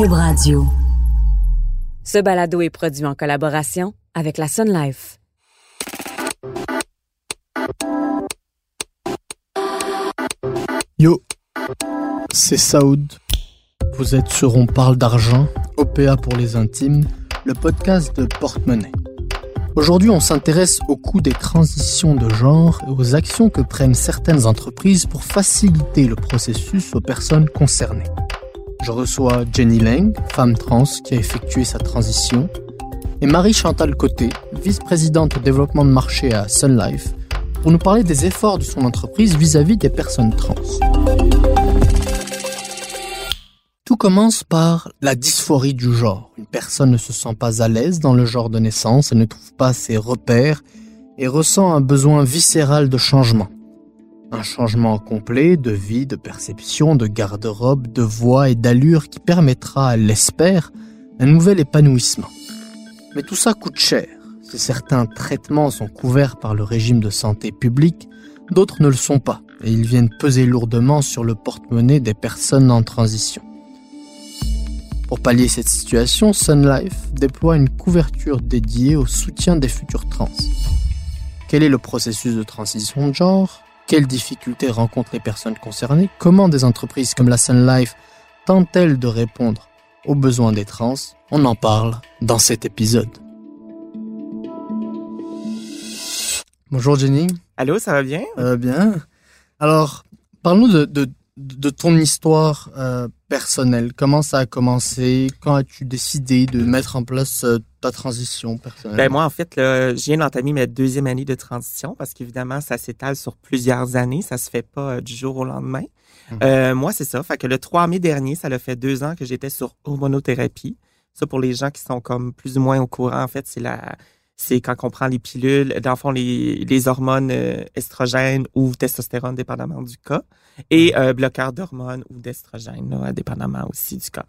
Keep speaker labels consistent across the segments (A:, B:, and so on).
A: Cube Radio.
B: Ce balado est produit en collaboration avec la Sun Life.
C: Yo, c'est Saoud. Vous êtes sur On parle d'argent, OPA pour les intimes, le podcast de Porte-Monnaie. Aujourd'hui, on s'intéresse au coût des transitions de genre et aux actions que prennent certaines entreprises pour faciliter le processus aux personnes concernées. Je reçois Jenny Lang, femme trans qui a effectué sa transition, et Marie-Chantal Côté, vice-présidente au développement de marché à Sun Life, pour nous parler des efforts de son entreprise vis-à-vis des personnes trans. Tout commence par la dysphorie du genre. Une personne ne se sent pas à l'aise dans le genre de naissance, elle ne trouve pas ses repères et ressent un besoin viscéral de changement. Un changement complet de vie, de perception, de garde-robe, de voix et d'allure qui permettra, l'espère, un nouvel épanouissement. Mais tout ça coûte cher. Si certains traitements sont couverts par le régime de santé publique, d'autres ne le sont pas, et ils viennent peser lourdement sur le porte-monnaie des personnes en transition. Pour pallier cette situation, Sun Life déploie une couverture dédiée au soutien des futurs trans. Quel est le processus de transition de genre? Quelles difficultés rencontrent les personnes concernées? Comment des entreprises comme la Sun Life tentent-elles de répondre aux besoins des trans? On en parle dans cet épisode. Bonjour Jenny.
D: Allô, ça va bien?
C: Bien. Alors, parle-nous de, de, de, ton histoire euh, personnelle. Comment ça a commencé? Quand as-tu décidé de mettre en place euh, ta transition personnelle?
D: Ben moi, en fait, là, je viens d'entamer ma deuxième année de transition parce qu'évidemment, ça s'étale sur plusieurs années. Ça se fait pas euh, du jour au lendemain. Euh, moi, c'est ça. Fait que le 3 mai dernier, ça a fait deux ans que j'étais sur hormonothérapie. Ça, pour les gens qui sont comme plus ou moins au courant, en fait, c'est la c'est quand on prend les pilules, dans le fond, les, les hormones euh, estrogènes ou testostérone, dépendamment du cas, et euh, bloqueurs d'hormones ou d'estrogène, dépendamment aussi du cas.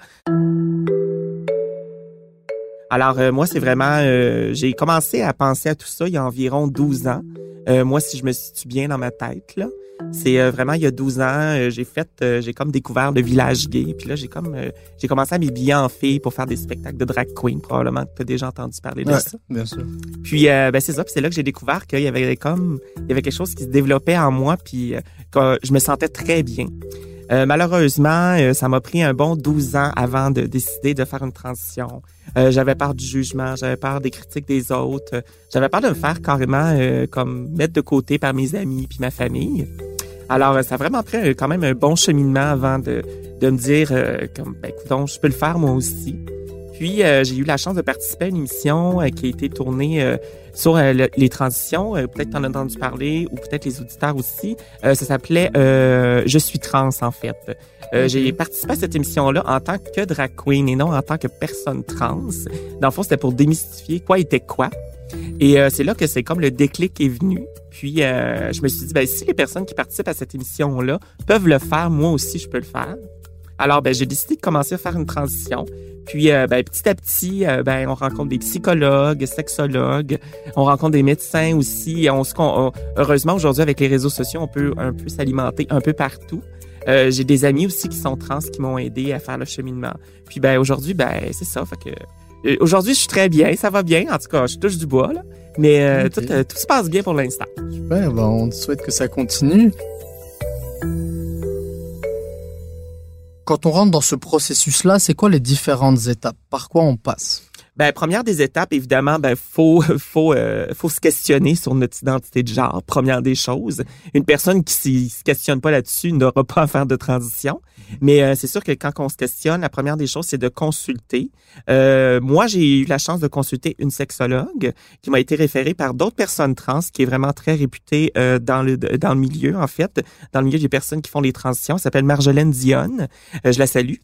D: Alors, euh, moi, c'est vraiment... euh, j'ai commencé à penser à tout ça il y a environ 12 ans. Euh, moi, si je me situe bien dans ma tête, là, c'est euh, vraiment il y a 12 ans, euh, j'ai fait, euh, j'ai comme découvert le village gay. Puis là, j'ai comme, j'ai commencé à m'habiller en fille pour faire des spectacles de drag queen. Probablement que tu as déjà entendu parler de
C: Ouais,
D: ça.
C: bien sûr.
D: Puis euh, ben c'est ça, puis c'est là que j'ai découvert qu'il y avait comme il y avait quelque chose qui se développait en moi puis euh, que je me sentais très bien. Euh, malheureusement, euh, ça m'a pris un bon 12 ans avant de décider de faire une transition. Euh, j'avais peur du jugement, j'avais peur des critiques des autres, j'avais peur de me faire carrément comme mettre de côté par mes amis puis ma famille. Alors, ça a vraiment pris quand même un bon cheminement avant de, de me dire comme ben écoute, je peux le faire moi aussi. Puis euh, j'ai eu la chance de participer à une émission euh, qui a été tournée euh, sur le- les transitions. Peut-être t'en as entendu parler ou peut-être les auditeurs aussi. Ça s'appelait Je suis trans en fait. Euh, J'ai participé à cette émission-là en tant que drag queen et non en tant que personne trans. Dans le fond, c'était pour démystifier quoi était quoi. Et c'est là que c'est comme le déclic est venu. Puis je me suis dit, ben, si les personnes qui participent à cette émission-là peuvent le faire, moi aussi, je peux le faire. Alors, ben, j'ai décidé de commencer à faire une transition. Puis, euh, ben, petit à petit, euh, ben, on rencontre des psychologues, sexologues, on rencontre des médecins aussi. Et on se, con- on- heureusement, aujourd'hui, avec les réseaux sociaux, on peut un peu s'alimenter un peu partout. Euh, j'ai des amis aussi qui sont trans qui m'ont aidé à faire le cheminement. Puis, ben, aujourd'hui, ben, c'est ça. Fait que, aujourd'hui, je suis très bien, ça va bien. En tout cas, je touche du bois, là. Mais tout se passe bien pour l'instant.
C: Super, ben, on te souhaite que ça continue. Quand on rentre dans ce processus-là, c'est quoi les différentes étapes? Par quoi on passe?
D: Ben, première des étapes, évidemment, ben, faut, faut, euh, faut se questionner sur notre identité de genre. Première des choses. Une personne qui s'y- se questionne pas là-dessus n'aura pas à faire de transition. Mais euh, c'est sûr que quand on se questionne, la première des choses, c'est de consulter. Euh, moi, j'ai eu la chance de consulter une sexologue qui m'a été référée par d'autres personnes trans, qui est vraiment très réputée euh, dans le dans le milieu, en fait, dans le milieu des personnes qui font les transitions. Elle s'appelle Marjolaine Dionne. Euh, je la salue.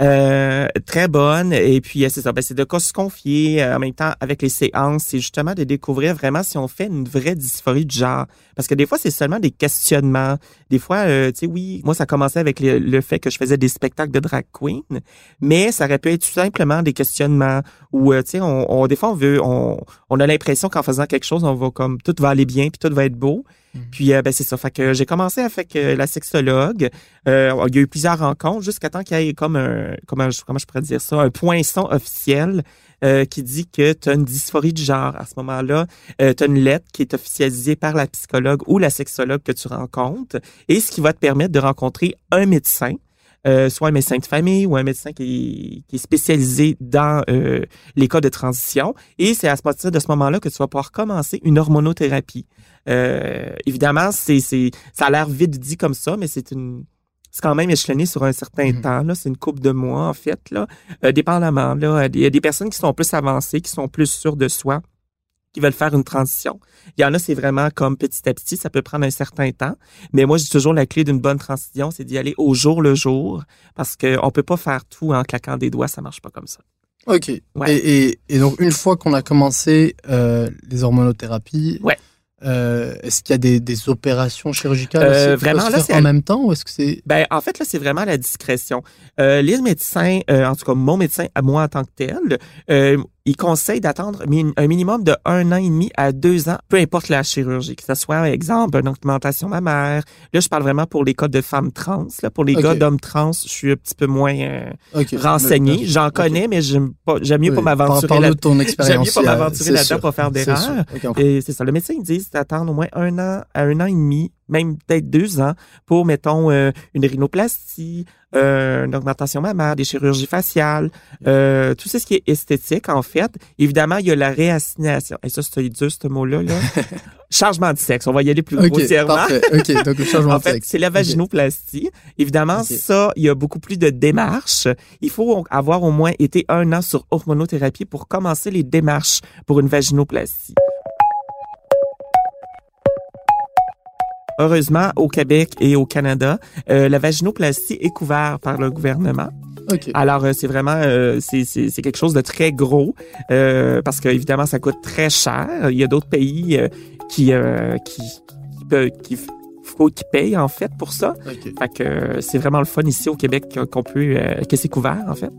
D: Euh, très bonne. Et puis, euh, c'est ça. Ben, c'est de se confier euh, en même temps avec les séances. C'est justement de découvrir vraiment si on fait une vraie dysphorie du genre. Parce que des fois, c'est seulement des questionnements. Des fois, tu sais, oui, moi, ça commençait avec le, fait que je faisais des spectacles de drag queen, mais ça aurait pu être tout simplement des questionnements où, tu sais, on, on, des fois, on veut, on, on a l'impression qu'en faisant quelque chose, on va comme, tout va aller bien, puis tout va être beau. Mhm. Puis euh, ben c'est ça. Fait que j'ai commencé avec euh, la sexologue. Euh, il y a eu plusieurs rencontres jusqu'à temps qu'il y ait comme un comment comment je pourrais dire ça? Un poinçon officiel qui dit que tu as une dysphorie du genre. À ce moment-là, tu as une lettre qui est officialisée par la psychologue ou la sexologue que tu rencontres et ce qui va te permettre de rencontrer un médecin euh, soit un médecin de famille ou un médecin qui, est spécialisé dans euh, les cas de transition. Et c'est à partir de ce moment-là que tu vas pouvoir commencer une hormonothérapie. Euh, évidemment, c'est, c'est, ça a l'air vite dit comme ça, mais c'est une c'est quand même échelonné sur un certain mm-hmm. temps. Là, c'est une coupe de mois en fait. Là, dépendamment. Là, il y a des personnes qui sont plus avancées, qui sont plus sûres de soi, qui veulent faire une transition. Il y en a, c'est vraiment comme petit à petit, ça peut prendre un certain temps. Mais moi, j'ai toujours la clé d'une bonne transition, c'est d'y aller au jour le jour, parce qu'on peut pas faire tout en claquant des doigts, ça marche pas comme ça.
C: Ok. Et, et, donc, une fois qu'on a commencé euh, les hormonothérapies,
D: ouais.
C: Euh, est-ce qu'il y a des, des opérations chirurgicales
D: euh, vraiment là
C: c'est en même temps ou est-ce que c'est
D: Ben en fait là c'est vraiment la discrétion. Euh, les médecins, en tout cas mon médecin à moi en tant que tel, il conseille d'attendre un minimum de un an et demi à deux ans, peu importe la chirurgie, que ce soit, par exemple, une augmentation mammaire. Là, je parle vraiment pour les cas de femmes trans. Là, pour les cas d'hommes trans, je suis un petit peu moins euh, renseigné. J'en connais, mais j'aime mieux pas m'aventurer
C: là. ton expérience.
D: J'aime mieux pas m'aventurer là-dedans pour faire d'erreurs. et c'est ça. Le médecin, il dit d'attendre au moins un an à un an et demi même peut-être deux ans pour, mettons, euh, une rhinoplastie, euh, une augmentation mammaire, des chirurgies faciales, euh, tout ce qui est esthétique, en fait. Évidemment, il y a la réassignation. Et ça, c'est dur, ce mot-là. Là. changement de sexe. On va y aller plus grossièrement.
C: OK, donc le changement
D: en fait, C'est la vaginoplastie. Évidemment, ça, il y a beaucoup plus de démarches. Il faut avoir au moins été un an sur hormonothérapie pour commencer les démarches pour une vaginoplastie. Heureusement, au Québec et au Canada, euh, la vaginoplastie est couverte par le gouvernement. Alors, euh, c'est vraiment, euh, c'est quelque chose de très gros parce que évidemment, ça coûte très cher. Il y a d'autres pays qui, qui, qui, qui faut qu'ils payent en fait pour ça. Fait que c'est vraiment le fun ici au Québec qu'on peut que c'est couvert en fait.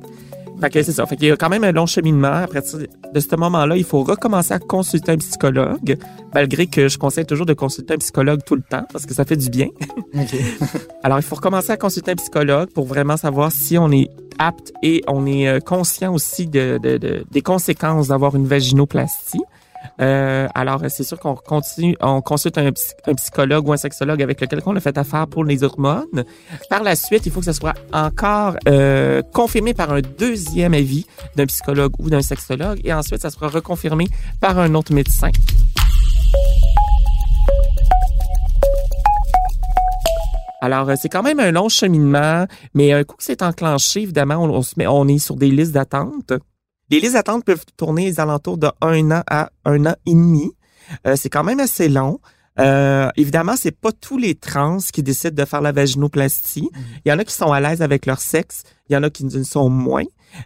D: Fait que c'est ça. Fait qu'il y a quand même un long cheminement. Après de ce moment-là, il faut recommencer à consulter un psychologue, malgré que je conseille toujours de consulter un psychologue tout le temps parce que ça fait du bien. Alors, il faut recommencer à consulter un psychologue pour vraiment savoir si on est apte et on est euh, conscient aussi de, de des conséquences d'avoir une vaginoplastie. Euh, alors, c'est sûr qu'on continue, on consulte un, psychologue ou un sexologue avec lequel on a fait affaire pour les hormones. Par la suite, il faut que ça soit encore euh, confirmé par un deuxième avis d'un psychologue ou d'un sexologue, et ensuite, ça sera reconfirmé par un autre médecin. Alors, euh, c'est quand même un long cheminement, mais un coup que c'est enclenché, évidemment, on, se met, on est sur des listes d'attente. Les listes d'attente peuvent tourner aux alentours de un an à un an et demi. Euh, c'est quand même assez long. Euh, évidemment, c'est pas tous les trans qui décident de faire la vaginoplastie. Mhm. Il y en a qui sont à l'aise avec leur sexe, il y en a qui ne sont moins.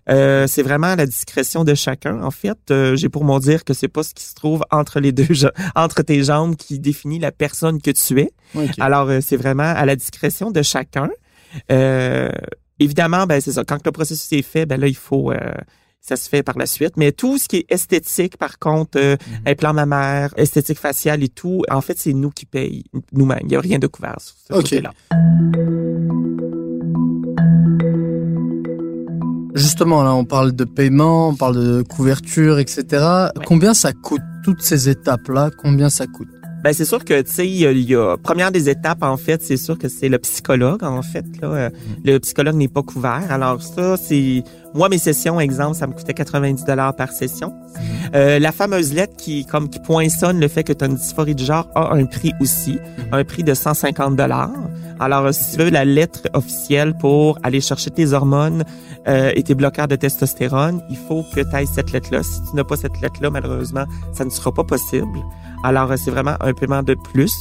D: Euh, c'est vraiment à la discrétion de chacun. En fait, euh, j'ai pour mon dire que c'est pas ce qui se trouve entre les deux, entre tes jambes qui définit la personne que tu es. Alors, euh, c'est vraiment à la discrétion de chacun. évidemment, ben c'est ça. Quand le processus est fait, ben là, il faut ça se fait par la suite. Mais tout ce qui est esthétique, par contre, euh, mm-hmm. implant mammaire, esthétique faciale et tout, en fait, c'est nous qui payons nous-mêmes. Il n'y a rien de couvert sur ce côté-là.
C: Justement, là, on parle de paiement, on parle de couverture, etc. Combien ça coûte, toutes ces étapes-là, combien ça coûte?
D: Ben c'est sûr que tu sais il y, a première des étapes en fait, c'est sûr que c'est le psychologue en fait là. Euh, mm-hmm. Le psychologue n'est pas couvert. Alors ça c'est moi mes sessions exemple, ça me coûtait 90 dollars par session. Euh, la fameuse lettre qui comme qui poinçonne le fait que tu as une dysphorie du genre a un prix aussi, un prix de 150 dollars. Alors si tu veux la lettre officielle pour aller chercher tes hormones euh, et tes bloqueurs de testostérone, il faut que tu ailles cette lettre là. Si tu n'as pas cette lettre là, malheureusement, ça ne sera pas possible. Alors, c'est vraiment un paiement de plus.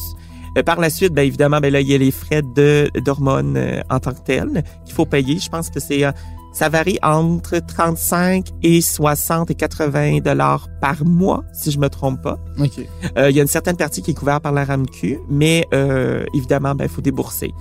D: Euh, par la suite, ben évidemment, ben là, il y a les frais de d'hormones euh, en tant que tels qu'il faut payer. Je pense que c'est euh, ça varie entre 35 et 60 et 80 dollars par mois, si je me trompe pas.
C: Ok.
D: Euh, il y a une certaine partie qui est couverte par la RAMQ, mais euh, évidemment, ben, il faut débourser.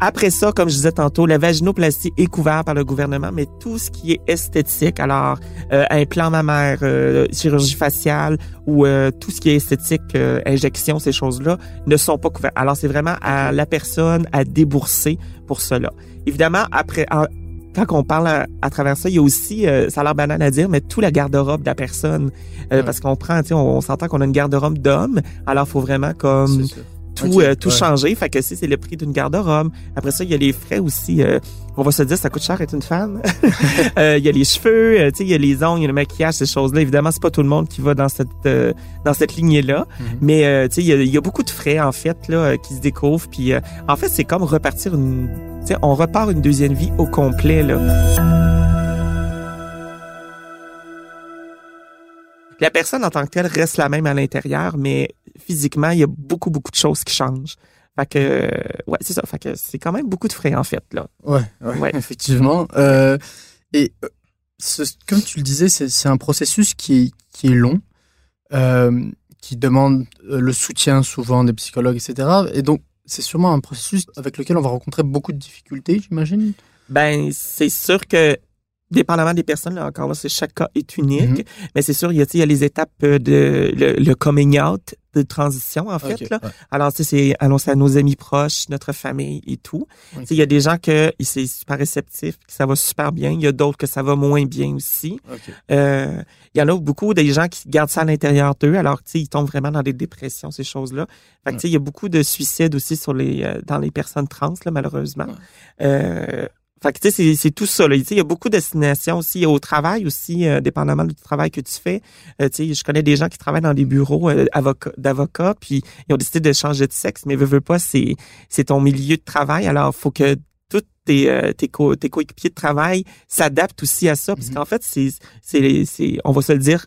D: Après ça, comme je disais tantôt, la vaginoplastie est couverte par le gouvernement, mais tout ce qui est esthétique, alors euh, implant mammaire, euh, chirurgie faciale ou euh, tout ce qui est esthétique, injection, ces choses-là, ne sont pas couvertes. Alors c'est vraiment à la personne à débourser pour cela. Évidemment, après, en- quand on parle à, à travers ça, il y a aussi, euh, ça a l'air banal à dire, mais tout la garde-robe de la personne, Euh,
C: Ouais.
D: parce qu'on prend, tu sais, on, on s'entend qu'on a une garde-robe d'homme, alors faut vraiment comme. Tout,
C: Ok,
D: euh, tout
C: ouais.
D: changer. Fait que si c'est le prix d'une garde-robe. Après ça, il y a les frais aussi. euh, on va se dire, ça coûte cher être une femme. Euh, Il y a les cheveux, euh, tu sais, il y a les ongles, il y a le maquillage, ces choses-là. Évidemment, c'est pas tout le monde qui va dans cette euh, dans cette lignée-là.
C: Mhm.
D: Mais euh, tu sais, il y a, il y a beaucoup de frais en fait là qui se découvrent. Puis euh, en fait, c'est comme repartir une, tu sais, on repart une deuxième vie au complet là. La personne en tant que telle reste la même à l'intérieur, mais physiquement, il y a beaucoup, beaucoup de choses qui changent. Fait que, euh, ouais, c'est ça. Fait que c'est quand même beaucoup de frais, en fait, là.
C: Ouais, ouais,
D: Ouais.
C: effectivement. Euh, et euh, ce- comme tu le disais, c'est un processus qui est, qui est long, euh, qui demande le soutien souvent des psychologues, etc. Et donc, c'est sûrement un processus avec lequel on va rencontrer beaucoup de difficultés, j'imagine?
D: Ben, c'est sûr que, dépendamment des personnes, là, encore là, c'est chaque cas est unique.
C: Mhm.
D: Mais c'est sûr, il y a, il y a les étapes euh, de le, le coming out de transition, en fait, là.
C: ouais.
D: Alors, tu sais, c'est annoncer à nos amis proches, notre famille et tout. Tu
C: Ok.
D: sais, il y a des gens que c'est super réceptif, que ça va super bien. Il y a d'autres que ça va moins bien aussi.
C: Ok.
D: Euh, il y en a beaucoup des gens qui gardent ça à l'intérieur d'eux, alors tu sais, ils tombent vraiment dans des dépressions, ces choses-là. Fait que, tu sais, il y a beaucoup de suicides aussi sur les euh, dans les personnes trans, là, malheureusement.
C: Ouais.
D: Euh, fait que tu sais, c'est- c'est tout ça. Là. Tu sais, Il y a beaucoup de destinations aussi au travail aussi, euh, dépendamment du travail que tu fais. Euh, tu sais, je connais des gens qui travaillent dans des bureaux euh, avocat- d'avocats, puis ils ont décidé de changer de sexe, mais veux, veux pas, c'est c'est ton milieu de travail. Alors, faut que tous tes, euh, tes, co- tes coéquipiers de travail s'adaptent aussi à ça, parce
C: Mhm.
D: qu'en fait, c'est c'est c'est on va se le dire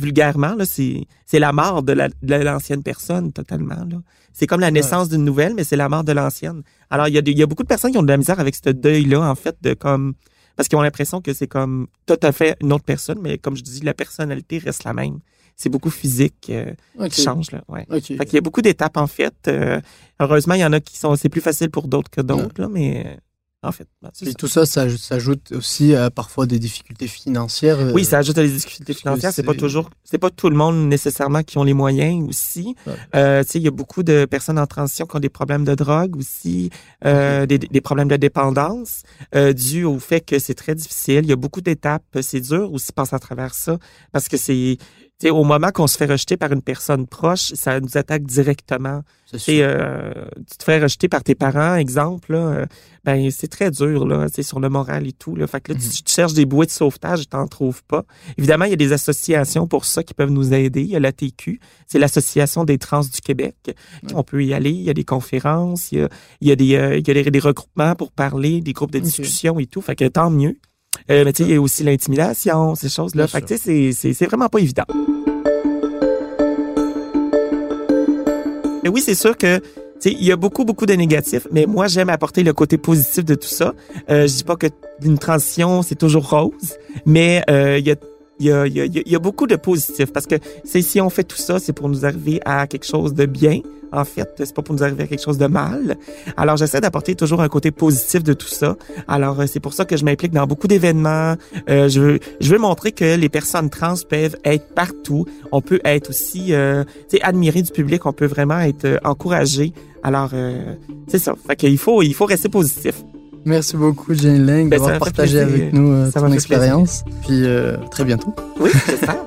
D: vulgairement là, c'est c'est la mort de la de l'ancienne personne totalement là. C'est comme la naissance d'une nouvelle, mais c'est la mort de l'ancienne. Alors il y a il y a beaucoup de personnes qui ont de la misère avec ce deuil là en fait de comme parce qu'ils ont l'impression que c'est comme tout à fait une autre personne, mais comme je dis, la personnalité reste la même. C'est beaucoup physique euh, qui change là. Ouais. Fait qu'il y a beaucoup d'étapes en fait. Euh, heureusement, il y en a qui sont c'est plus facile pour d'autres que d'autres là, mais en fait, c'est
C: Et
D: ça.
C: tout ça, ça s'ajoute aussi à parfois des difficultés financières. euh,
D: Oui, ça ajoute à des difficultés financières. C'est pas toujours, c'est pas tout le monde nécessairement qui ont les moyens aussi.
C: Ouais.
D: Euh, tu sais, il y a beaucoup de personnes en transition qui ont des problèmes de drogue aussi, euh, des, des problèmes de dépendance, euh, dû au fait que c'est très difficile. Il y a beaucoup d'étapes. C'est dur aussi de passer à travers ça parce que c'est, tu sais, au moment qu'on se fait rejeter par une personne proche, ça nous attaque directement.
C: c'est
D: Tu euh, tu te fais rejeter par tes parents, exemple, là, euh, ben c'est très dur là, tu sais, sur le moral et tout. Là. Fait que là,
C: Mhm.
D: tu, tu cherches des bouées de sauvetage, tu t'en trouves pas. Évidemment, il y a des associations pour ça qui peuvent nous aider. Il y a la TQ, c'est l'association des trans du Québec.
C: Ouais.
D: On peut y aller. Il y a des conférences, il y a, il y a des, euh, il y a des, des regroupements pour parler, des groupes de discussion et tout. Fait que tant mieux. Euh, mais tu sais, il y a aussi l'intimidation, ces choses-là. Fait que tu sais, c'est- vraiment pas évident. Mais oui, c'est sûr que tu sais, il y a beaucoup, beaucoup de négatifs, mais moi, j'aime apporter le côté positif de tout ça. Euh, je dis pas que une transition, c'est toujours rose, mais euh, il y a il y, a, il, y a, y a beaucoup de positifs parce que c'est si on fait tout ça, c'est pour nous arriver à quelque chose de bien. En fait, c'est pas pour nous arriver à quelque chose de mal. Alors, j'essaie d'apporter toujours un côté positif de tout ça. Alors, euh, c'est pour ça que je m'implique dans beaucoup d'événements. Euh, je, veux, je veux montrer que les personnes trans peuvent être partout. On peut être aussi, euh, tu sais, admiré du public. On peut vraiment être euh, encouragé. Alors, euh, c'est ça. Fait qu'il faut, il faut rester positif.
C: Merci beaucoup, Jane Lang,
D: Ben,
C: d'avoir partagé avec nous euh, ton expérience. Puis euh, très bientôt.
D: Oui, c'est ça.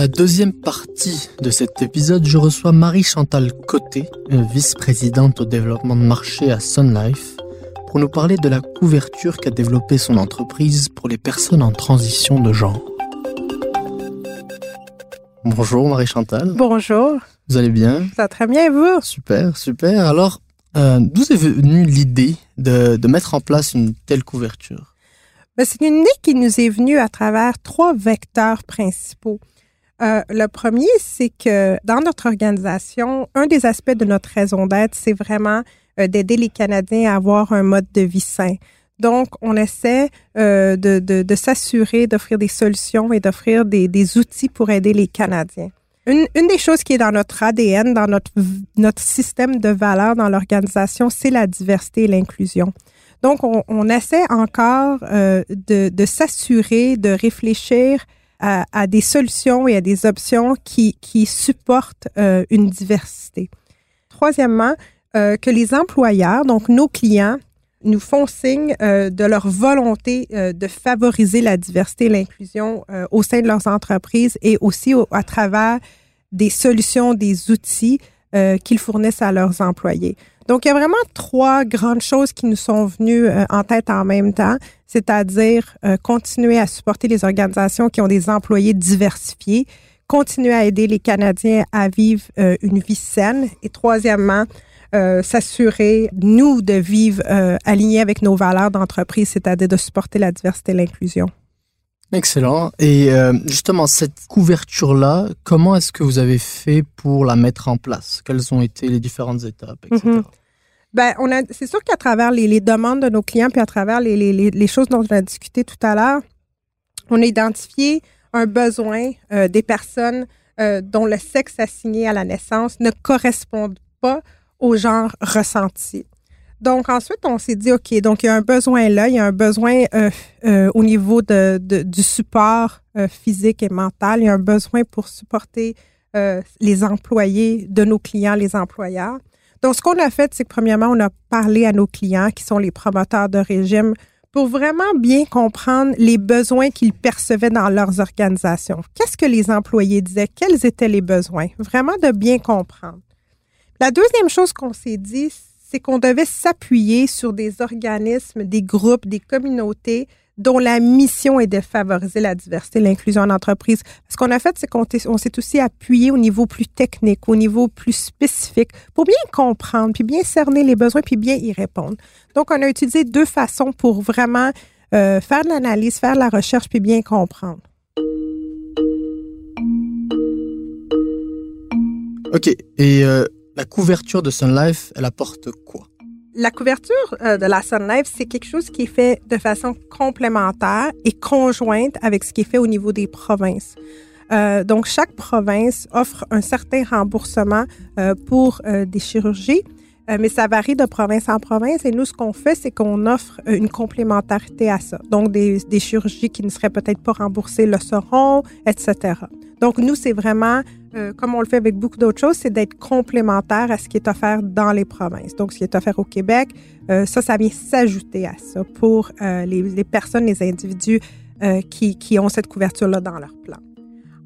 C: La deuxième partie de cet épisode, je reçois Marie-Chantal Côté, vice-présidente au développement de marché à Sun Life, pour nous parler de la couverture qu'a développée son entreprise pour les personnes en transition de genre. Bonjour Marie-Chantal.
E: Bonjour.
C: Vous allez bien?
E: Ça va très bien, et vous?
C: Super, super. Alors, euh, d'où est venue l'idée de, de mettre en place une telle couverture?
E: Ben, C'est une idée qui nous est venue à travers trois vecteurs principaux. Euh, le premier, c'est que dans notre organisation, un des aspects de notre raison d'être, c'est vraiment euh, d'aider les Canadiens à avoir un mode de vie sain. Donc, on essaie euh, de, s'assurer d'offrir des solutions et d'offrir des, outils pour aider les Canadiens. Une, des choses qui est dans notre ADN, dans notre, système de valeurs dans l'organisation, c'est la diversité et l'inclusion. Donc, on, essaie encore euh, de s'assurer, de réfléchir à, des solutions et à des options qui, supportent euh, une diversité. Troisièmement, euh, que les employeurs, donc nos clients, nous font signe euh, de leur volonté de favoriser la diversité et l'inclusion au sein de leurs entreprises et aussi au, à travers des solutions, des outils qu'ils fournissent à leurs employés. Donc, il y a vraiment trois grandes choses qui nous sont venues euh, en tête en même temps, c'est-à-dire euh, continuer à supporter les organisations qui ont des employés diversifiés, continuer à aider les Canadiens à vivre euh, une vie saine et troisièmement, s'assurer, nous, de vivre alignés avec nos valeurs d'entreprise, c'est-à-dire de supporter la diversité et l'inclusion.
C: Excellent. Et euh, justement, cette couverture-là, comment est-ce que vous avez fait pour la mettre en place? Quelles ont été les différentes étapes, etc.
E: Ben, on a, c'est sûr qu'à travers les, les demandes de nos clients, puis à travers les, les, les, choses dont on a discuté tout à l'heure, on a identifié un besoin euh, des personnes euh, dont le sexe assigné à la naissance ne correspond pas au genre ressenti. Donc ensuite, on s'est dit, OK, donc il y a un besoin là, il y a un besoin euh, euh, au niveau de, de du support euh, physique et mental, il y a un besoin pour supporter euh, les employés de nos clients, les employeurs. Donc ce qu'on a fait, c'est que premièrement, on a parlé à nos clients qui sont les promoteurs de régime pour vraiment bien comprendre les besoins qu'ils percevaient dans leurs organisations. Qu'est-ce que les employés disaient? Quels étaient les besoins? Vraiment de bien comprendre. La deuxième chose qu'on s'est dit, c'est qu'on devait s'appuyer sur des organismes, des groupes, des communautés dont la mission est de favoriser la diversité l'inclusion en entreprise. Ce qu'on a fait, c'est qu'on on s'est aussi appuyé au niveau plus technique, au niveau plus spécifique, pour bien comprendre, puis bien cerner les besoins, puis bien y répondre. Donc, on a utilisé deux façons pour vraiment euh, faire de l'analyse, faire de la recherche, puis bien comprendre.
C: Ok. Et euh, la couverture de Sun Life, elle apporte quoi?
E: La couverture euh, de la Sun Life, c'est quelque chose qui est fait de façon complémentaire et conjointe avec ce qui est fait au niveau des provinces. Euh, donc, chaque province offre un certain remboursement euh, pour des chirurgies, euh, mais ça varie de province en province. Et nous, ce qu'on fait, c'est qu'on offre euh, une complémentarité à ça. Donc, des, des chirurgies qui ne seraient peut-être pas remboursées le seront, etc. Donc, nous, c'est vraiment, euh, comme on le fait avec beaucoup d'autres choses, c'est d'être complémentaire à ce qui est offert dans les provinces. Donc, ce qui est offert au Québec, ça, ça vient s'ajouter à ça pour les, les personnes, les individus qui, qui ont cette couverture-là dans leur plan.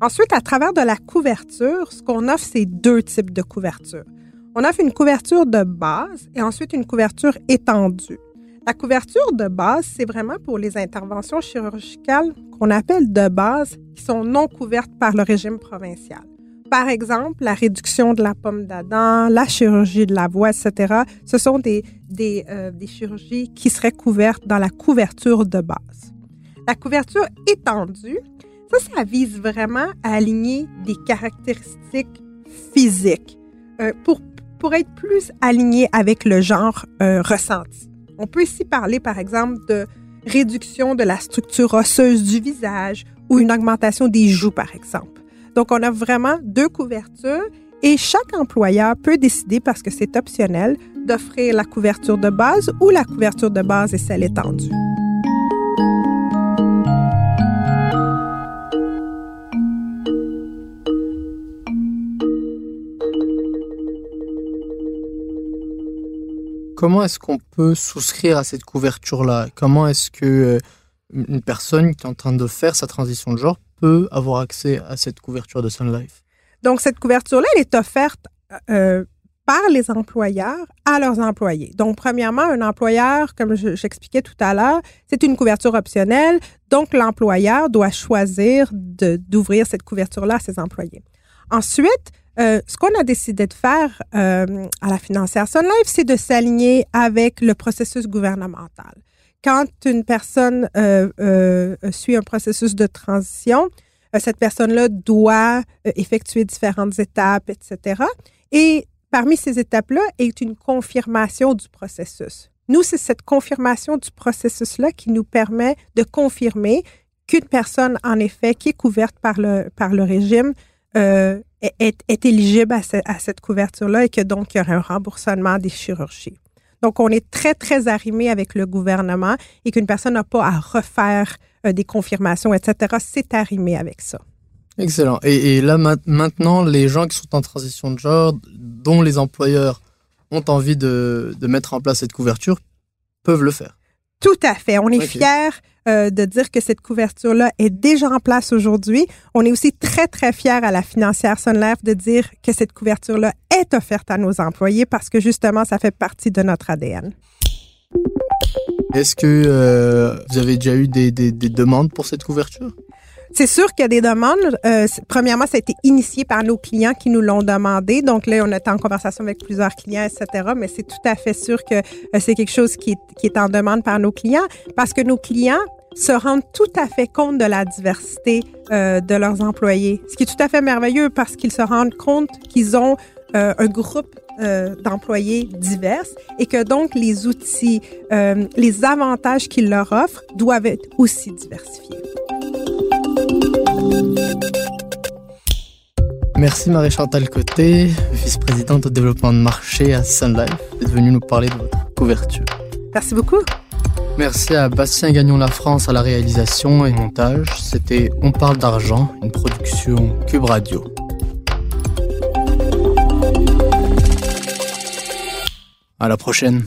E: Ensuite, à travers de la couverture, ce qu'on offre, c'est deux types de couverture. On offre une couverture de base et ensuite une couverture étendue. La couverture de base, c'est vraiment pour les interventions chirurgicales qu'on appelle de base qui sont non couvertes par le régime provincial. Par exemple, la réduction de la pomme d'Adam, la chirurgie de la voix, etc. Ce sont euh, des chirurgies qui seraient couvertes dans la couverture de base. La couverture étendue, ça, ça vise vraiment à aligner des caractéristiques physiques euh, pour être plus aligné avec le genre euh, ressenti. On peut ici parler, par exemple, de réduction de la structure osseuse du visage ou une augmentation des joues, par exemple. Donc, on a vraiment deux couvertures et chaque employeur peut décider, parce que c'est optionnel, d'offrir la couverture de base ou la couverture de base et celle étendue.
C: Comment est-ce qu'on peut souscrire à cette couverture-là? Comment est-ce que euh, une personne qui est en train de faire sa transition de genre peut avoir accès à cette couverture de Sun Life?
E: Donc, cette couverture-là, elle est offerte euh, par les employeurs à leurs employés. Donc, premièrement, un employeur, comme je- j'expliquais tout à l'heure, c'est une couverture optionnelle. Donc, l'employeur doit choisir d'ouvrir cette couverture-là à ses employés. Ensuite, euh, ce qu'on a décidé de faire euh, à la financière Sun Life, c'est de s'aligner avec le processus gouvernemental. Quand une personne euh, suit un processus de transition, cette personne-là doit effectuer différentes étapes, etc. Et parmi ces étapes-là est une confirmation du processus. Nous, c'est cette confirmation du processus-là qui nous permet de confirmer qu'une personne, en effet, qui est couverte par le, par le régime, euh, est, éligible à, ce- à cette couverture-là et que donc il y aura un remboursement des chirurgies. Donc, on est très, très arrimé avec le gouvernement et qu'une personne n'a pas à refaire euh, des confirmations, etc. C'est arrimé avec ça.
C: Excellent. Et, et là, ma- maintenant, les gens qui sont en transition de genre, dont les employeurs ont envie de, de mettre en place cette couverture, peuvent le faire.
E: Tout à fait. On est fiers euh, de dire que cette couverture-là est déjà en place aujourd'hui. On est aussi très, très fiers à la financière Sun Life de dire que cette couverture-là est offerte à nos employés parce que justement, ça fait partie de notre ADN.
C: Est-ce que euh, vous avez déjà eu des- des demandes pour cette couverture?
E: C'est sûr qu'il y a des demandes. Euh, premièrement, ça a été initié par nos clients qui nous l'ont demandé. Donc là, on est en conversation avec plusieurs clients, etc. Mais c'est tout à fait sûr que euh, c'est quelque chose qui est, qui est en demande par nos clients parce que nos clients se rendent tout à fait compte de la diversité euh, de leurs employés. Ce qui est tout à fait merveilleux parce qu'ils se rendent compte qu'ils ont euh, un groupe euh, d'employés divers et que donc les outils, euh, les avantages qu'ils leur offrent doivent être aussi diversifiés.
C: Merci Marie-Chantal Côté, vice-présidente au développement de marché à Sun Life, d'être venue nous parler de votre couverture.
E: Merci beaucoup.
C: Merci à Bastien Gagnon La France à la réalisation et montage. C'était On parle d'argent, une production Cube Radio. À la prochaine.